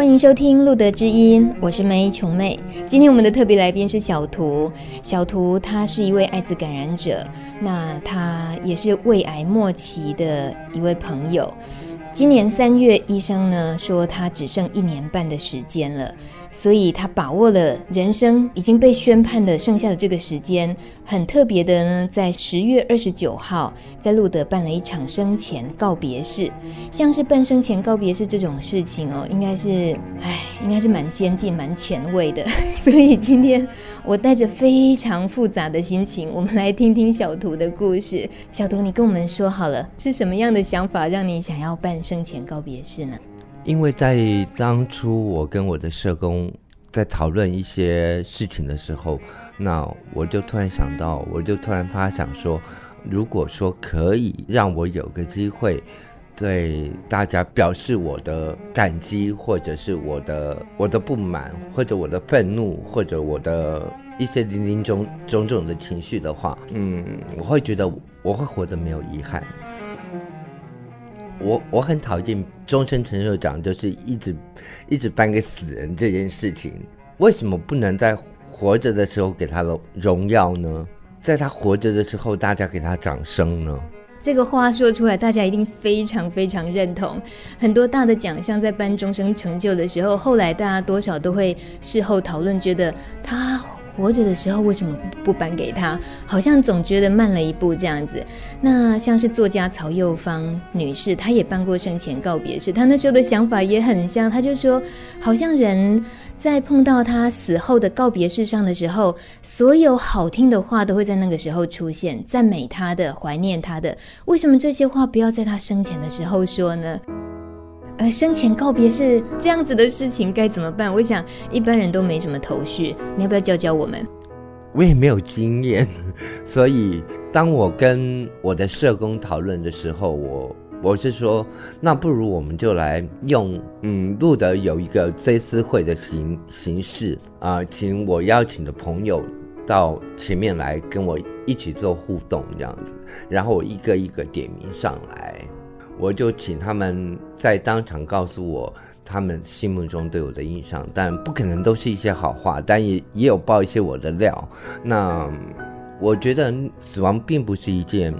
欢迎收听《路德之音》，我是梅琼妹。今天我们的特别来宾是小图。小图他是一位艾滋感染者，那他也是胃癌末期的一位朋友。今年三月，医生呢说他只剩一年半的时间了。所以他把握了人生已经被宣判的剩下的这个时间，很特别的呢，在十月二十九号，在路德办了一场生前告别式。像是办生前告别式这种事情哦，应该是，唉，应该是蛮先进、蛮前卫的。所以今天我带着非常复杂的心情，我们来听听小图的故事。小图，你跟我们说好了，是什么样的想法让你想要办生前告别式呢？因为在当初我跟我的社工在讨论一些事情的时候，那我就突然想到，我就突然发想说，如果说可以让我有个机会对大家表示我的感激，或者是我的我的不满，或者我的愤怒，或者我的一些零零总种种的情绪的话，嗯，我会觉得我会活得没有遗憾。我我很讨厌终身成就奖，就是一直一直颁给死人这件事情。为什么不能在活着的时候给他荣荣耀呢？在他活着的时候，大家给他掌声呢？这个话说出来，大家一定非常非常认同。很多大的奖项在颁终身成就的时候，后来大家多少都会事后讨论，觉得他。活着的时候为什么不颁给他？好像总觉得慢了一步这样子。那像是作家曹幼芳女士，她也办过生前告别式，她那时候的想法也很像。她就说，好像人在碰到他死后的告别式上的时候，所有好听的话都会在那个时候出现，赞美他的、怀念他的。为什么这些话不要在他生前的时候说呢？呃，生前告别是这样子的事情该怎么办？我想一般人都没什么头绪，你要不要教教我们？我也没有经验，所以当我跟我的社工讨论的时候，我我是说，那不如我们就来用嗯，露德有一个追思会的形形式啊，请我邀请的朋友到前面来跟我一起做互动这样子，然后我一个一个点名上来。我就请他们在当场告诉我他们心目中对我的印象，但不可能都是一些好话，但也也有爆一些我的料。那我觉得死亡并不是一件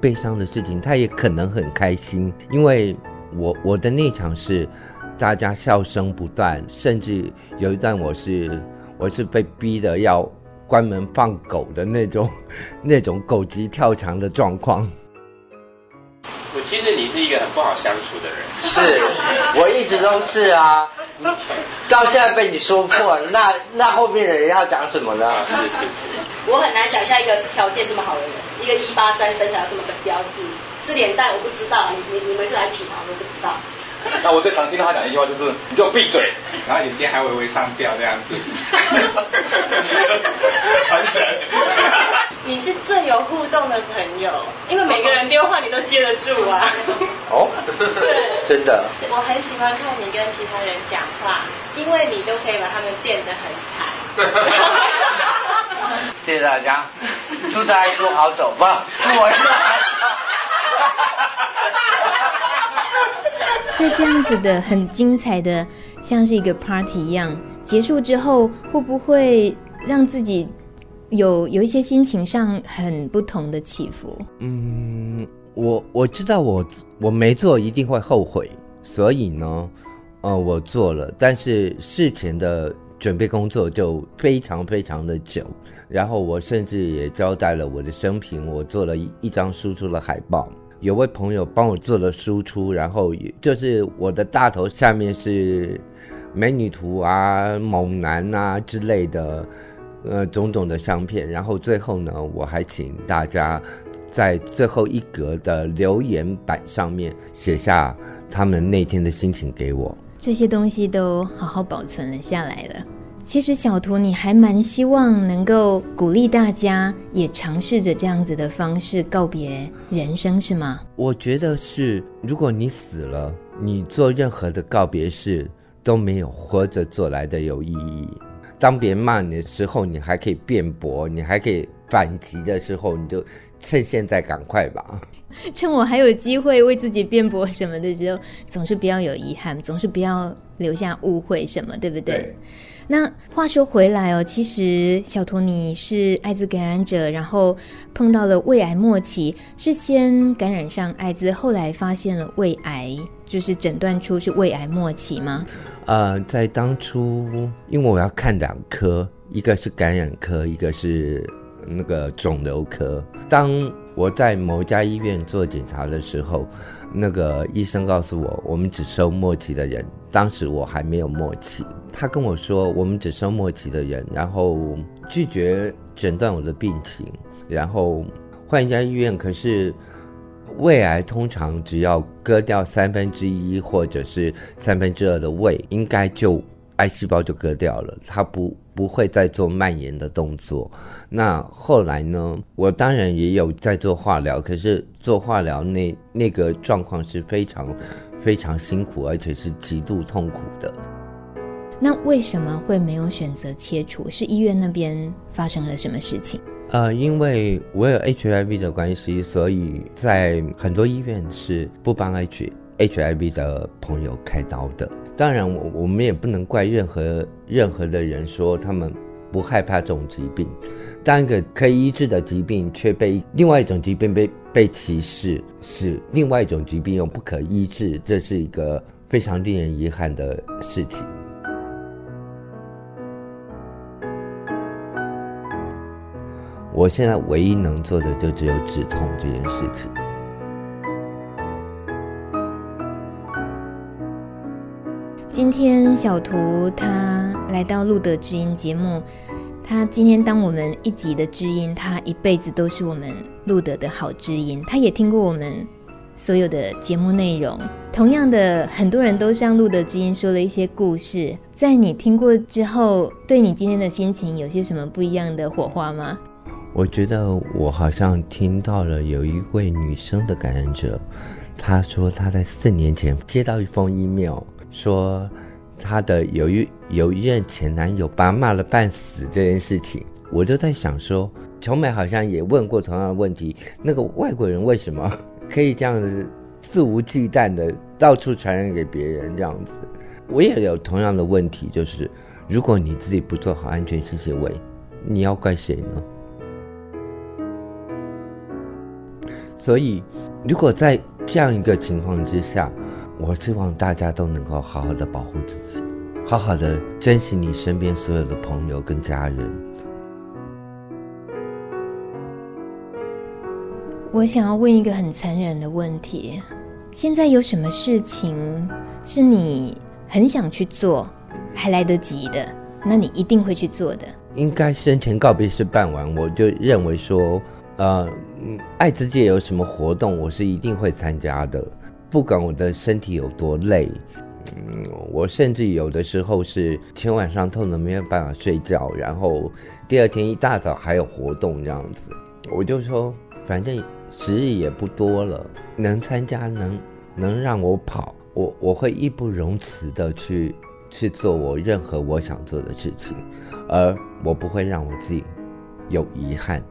悲伤的事情，他也可能很开心，因为我我的那场是大家笑声不断，甚至有一段我是我是被逼的要关门放狗的那种那种狗急跳墙的状况。是一个很不好相处的人，是，我一直都是啊，到现在被你说破，那那后面的人要讲什么呢？是是是，我很难想象一个是条件这么好的人，一个一八三身材这么的标致，是脸蛋我不知道，你你你们是来品吗？我都不知道。那我最常听到他讲一句话就是：“你给我闭嘴！”然后眼睛还微微上吊这样子。传神。你是最有互动的朋友，因为每个人电话你都接得住啊。哦。对。真的。我很喜欢看你跟其他人讲话，因为你都可以把他们电得很惨。谢谢大家，祝大家一路好走吧。祝我一路好走。在这样子的很精彩的，像是一个 party 一样结束之后，会不会让自己有有一些心情上很不同的起伏？嗯，我我知道我我没做一定会后悔，所以呢，呃，我做了，但是事前的准备工作就非常非常的久，然后我甚至也交代了我的生平，我做了一一张输出的海报。有位朋友帮我做了输出，然后就是我的大头下面是美女图啊、猛男啊之类的，呃，种种的相片。然后最后呢，我还请大家在最后一格的留言板上面写下他们那天的心情给我。这些东西都好好保存了下来了。其实小图你还蛮希望能够鼓励大家也尝试着这样子的方式告别人生，是吗？我觉得是，如果你死了，你做任何的告别式都没有活着做来的有意义。当别人骂你的时候，你还可以辩驳，你还可以反击的时候，你就趁现在赶快吧。趁我还有机会为自己辩驳什么的时候，总是不要有遗憾，总是不要留下误会什么，对不对？对。那话说回来哦，其实小托尼是艾滋感染者，然后碰到了胃癌末期，是先感染上艾滋，后来发现了胃癌，就是诊断出是胃癌末期吗？呃，在当初，因为我要看两科，一个是感染科，一个是那个肿瘤科。当我在某家医院做检查的时候，那个医生告诉我，我们只收末期的人。当时我还没有末期，他跟我说，我们只收末期的人，然后拒绝诊断我的病情，然后换一家医院。可是胃癌通常只要割掉三分之一或者是三分之二的胃，应该就。癌细胞就割掉了，它不不会再做蔓延的动作。那后来呢？我当然也有在做化疗，可是做化疗那那个状况是非常非常辛苦，而且是极度痛苦的。那为什么会没有选择切除？是医院那边发生了什么事情？呃，因为我有 HIV 的关系，所以在很多医院是不帮 H HIV 的朋友开刀的。当然，我我们也不能怪任何任何的人说他们不害怕这种疾病。当一个可以医治的疾病却被另外一种疾病被被歧视，是另外一种疾病又不可医治，这是一个非常令人遗憾的事情。我现在唯一能做的就只有止痛这件事情。今天小图他来到路德知音节目，他今天当我们一集的知音，他一辈子都是我们路德的好知音。他也听过我们所有的节目内容，同样的，很多人都向路德知音说了一些故事。在你听过之后，对你今天的心情有些什么不一样的火花吗？我觉得我好像听到了有一位女生的感染者，她说她在四年前接到一封 email。说她的有一有一任前男友把她骂了半死这件事情，我就在想说，琼美好像也问过同样的问题，那个外国人为什么 可以这样子肆无忌惮的到处传染给别人这样子？我也有同样的问题，就是如果你自己不做好安全性行为，你要怪谁呢？所以，如果在这样一个情况之下。我希望大家都能够好好的保护自己，好好的珍惜你身边所有的朋友跟家人。我想要问一个很残忍的问题：现在有什么事情是你很想去做，还来得及的？那你一定会去做的。应该生前告别式办完，我就认为说，呃，爱滋界有什么活动，我是一定会参加的。不管我的身体有多累，嗯，我甚至有的时候是前晚上痛得没有办法睡觉，然后第二天一大早还有活动这样子，我就说反正时日也不多了，能参加能能让我跑，我我会义不容辞的去去做我任何我想做的事情，而我不会让我自己有遗憾，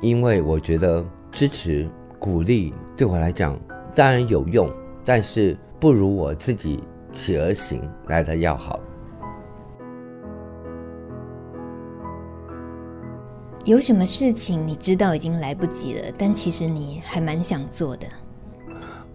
因为我觉得支持鼓励对我来讲。当然有用，但是不如我自己起而行来的要好。有什么事情你知道已经来不及了，但其实你还蛮想做的？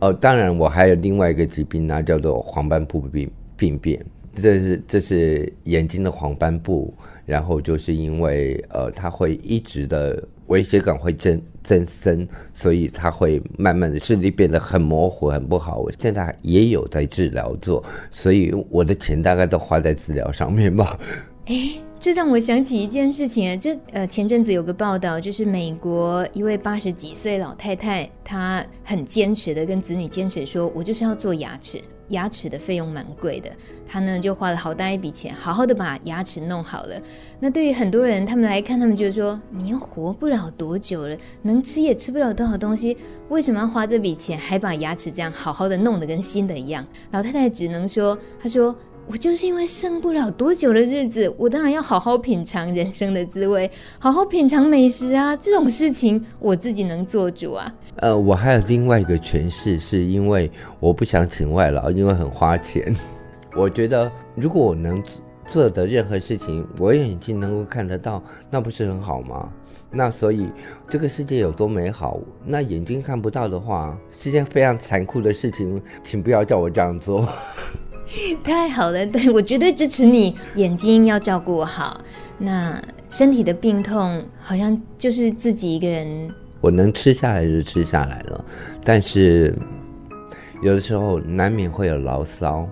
哦，当然，我还有另外一个疾病呢，叫做黄斑部病病变。这是这是眼睛的黄斑部，然后就是因为呃，它会一直的。微血管会增增生，所以它会慢慢的视力变得很模糊，很不好。我现在也有在治疗做，所以我的钱大概都花在治疗上面吧。哎，这让我想起一件事情，这呃前阵子有个报道，就是美国一位八十几岁老太太，她很坚持的跟子女坚持说，我就是要做牙齿，牙齿的费用蛮贵的，他呢就花了好大一笔钱，好好的把牙齿弄好了。那对于很多人他们来看，他们就说，你又活不了多久了，能吃也吃不了多少东西，为什么要花这笔钱，还把牙齿这样好好的弄得跟新的一样？老太太只能说，她说。我就是因为剩不了多久的日子，我当然要好好品尝人生的滋味，好好品尝美食啊！这种事情我自己能做主啊。呃，我还有另外一个诠释，是因为我不想请外劳，因为很花钱。我觉得如果我能做的任何事情，我眼睛能够看得到，那不是很好吗？那所以这个世界有多美好，那眼睛看不到的话，是件非常残酷的事情，请不要叫我这样做。太好了，对，我绝对支持你。眼睛要照顾好，那身体的病痛好像就是自己一个人。我能吃下来就吃下来了，但是有的时候难免会有牢骚，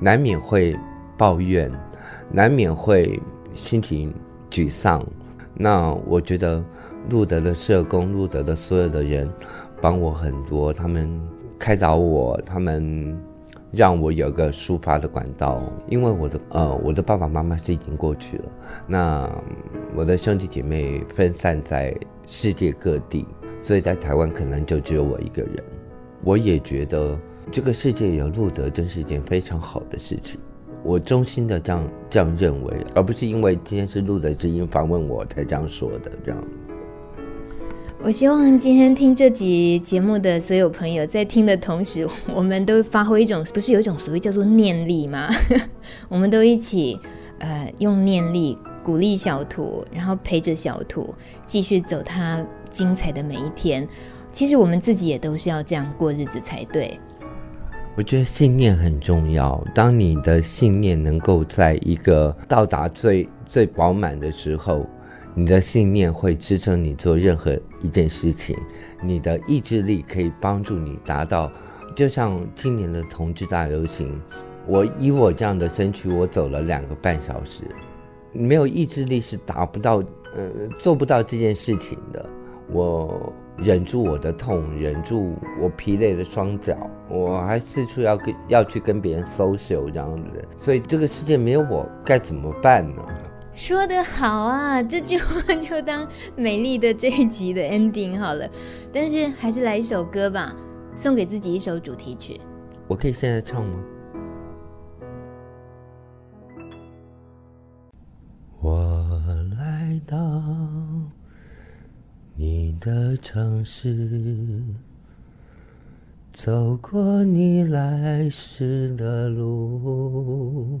难免会抱怨，难免会心情沮丧。那我觉得路德的社工，路德的所有的人帮我很多，他们开导我，他们。让我有个抒发的管道，因为我的呃，我的爸爸妈妈是已经过去了，那我的兄弟姐妹分散在世界各地，所以在台湾可能就只有我一个人。我也觉得这个世界有路德真是一件非常好的事情，我衷心的这样这样认为，而不是因为今天是路德之音访问我才这样说的这样。我希望今天听这集节目的所有朋友，在听的同时，我们都发挥一种，不是有一种所谓叫做念力吗？我们都一起，呃，用念力鼓励小图，然后陪着小图继续走他精彩的每一天。其实我们自己也都是要这样过日子才对。我觉得信念很重要。当你的信念能够在一个到达最最饱满的时候。你的信念会支撑你做任何一件事情，你的意志力可以帮助你达到。就像今年的同志大游行，我以我这样的身躯，我走了两个半小时，没有意志力是达不到，呃，做不到这件事情的。我忍住我的痛，忍住我疲累的双脚，我还四处要跟要去跟别人 social 这样子。所以这个世界没有我该怎么办呢？说得好啊，这句话就当美丽的这一集的 ending 好了。但是还是来一首歌吧，送给自己一首主题曲。我可以现在唱吗？我来到你的城市，走过你来时的路。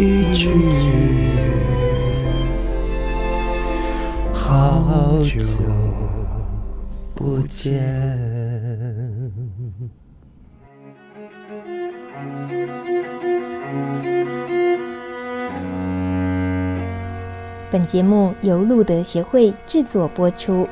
一句句，好久不见。本节目由路德协会制作播出。